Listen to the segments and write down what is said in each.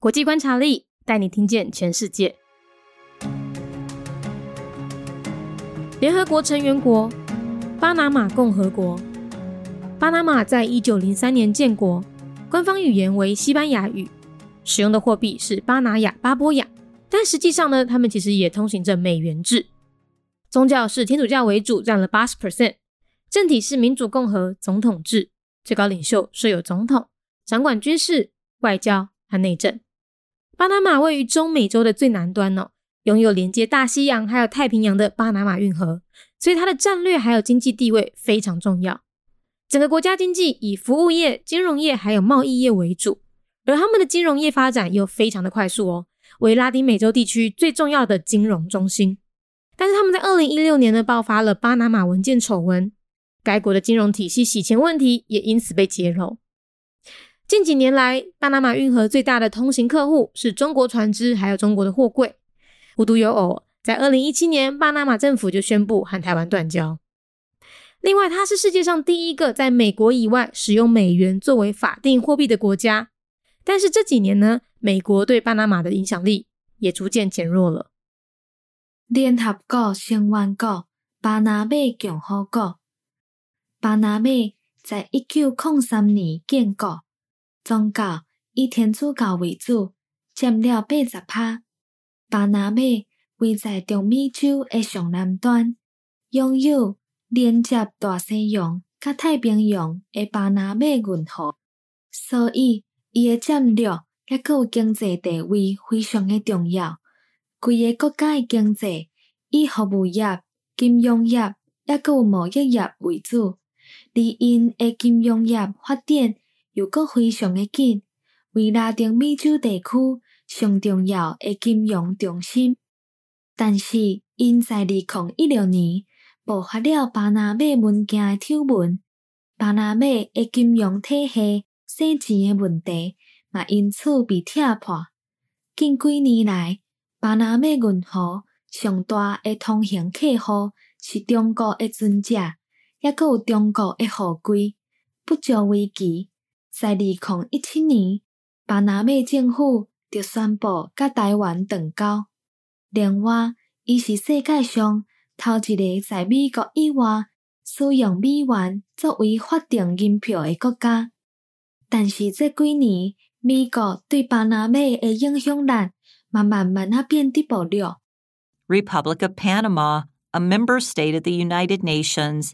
国际观察力带你听见全世界。联合国成员国巴拿马共和国。巴拿马在一九零三年建国，官方语言为西班牙语，使用的货币是巴拿亚巴波亚。但实际上呢，他们其实也通行着美元制。宗教是天主教为主，占了八十 percent。政体是民主共和总统制，最高领袖设有总统，掌管军事、外交和内政。巴拿马位于中美洲的最南端哦，拥有连接大西洋还有太平洋的巴拿马运河，所以它的战略还有经济地位非常重要。整个国家经济以服务业、金融业还有贸易业为主，而他们的金融业发展又非常的快速哦，为拉丁美洲地区最重要的金融中心。但是他们在二零一六年呢爆发了巴拿马文件丑闻，该国的金融体系洗钱问题也因此被揭露。近几年来，巴拿马运河最大的通行客户是中国船只，还有中国的货柜。无独有偶，在二零一七年，巴拿马政府就宣布和台湾断交。另外，它是世界上第一个在美国以外使用美元作为法定货币的国家。但是这几年呢，美国对巴拿马的影响力也逐渐减弱了。联合国成员国巴拿马共和国，巴拿马在一九零三年建国。宗教以天主教为主，占了八十趴。巴拿马位在中美洲的上南端，拥有连接大西洋甲太平洋的巴拿马运河，所以伊的战略也有经济地位非常的重要。规个国家的经济以服务业、金融业也有贸易业为主，而因的金融业发展。又阁非常诶紧，为拉丁美洲地区上重要诶金融中心。但是，因在二零一六年爆发了巴拿马文件诶丑闻，巴拿马诶金融体系洗钱诶问题，嘛因此被拆破。近几年来，巴拿马运河上大诶通行客户是中国诶船只，也阁有中国诶货柜，不足为奇。在二零一七年，巴拿马政府就宣布甲台湾断交。另外，伊是世界上头一个在美国以外使用美元作为法定银票的国家。但是这几年，美国对巴拿马的影响力慢慢慢啊变得薄弱。Republic of Panama, a member state of the United Nations,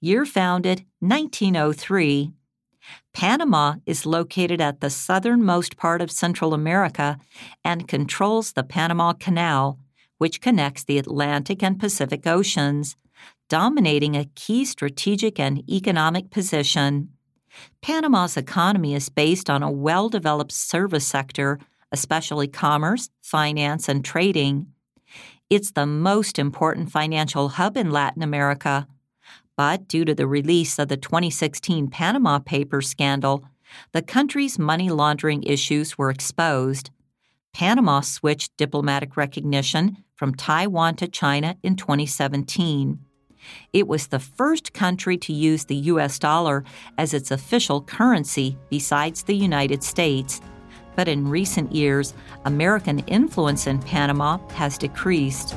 year founded 1903. Panama is located at the southernmost part of Central America and controls the Panama Canal, which connects the Atlantic and Pacific Oceans, dominating a key strategic and economic position. Panama's economy is based on a well developed service sector, especially commerce, finance, and trading. It's the most important financial hub in Latin America but due to the release of the 2016 Panama Papers scandal, the country's money laundering issues were exposed. Panama switched diplomatic recognition from Taiwan to China in 2017. It was the first country to use the US dollar as its official currency besides the United States. But in recent years, American influence in Panama has decreased.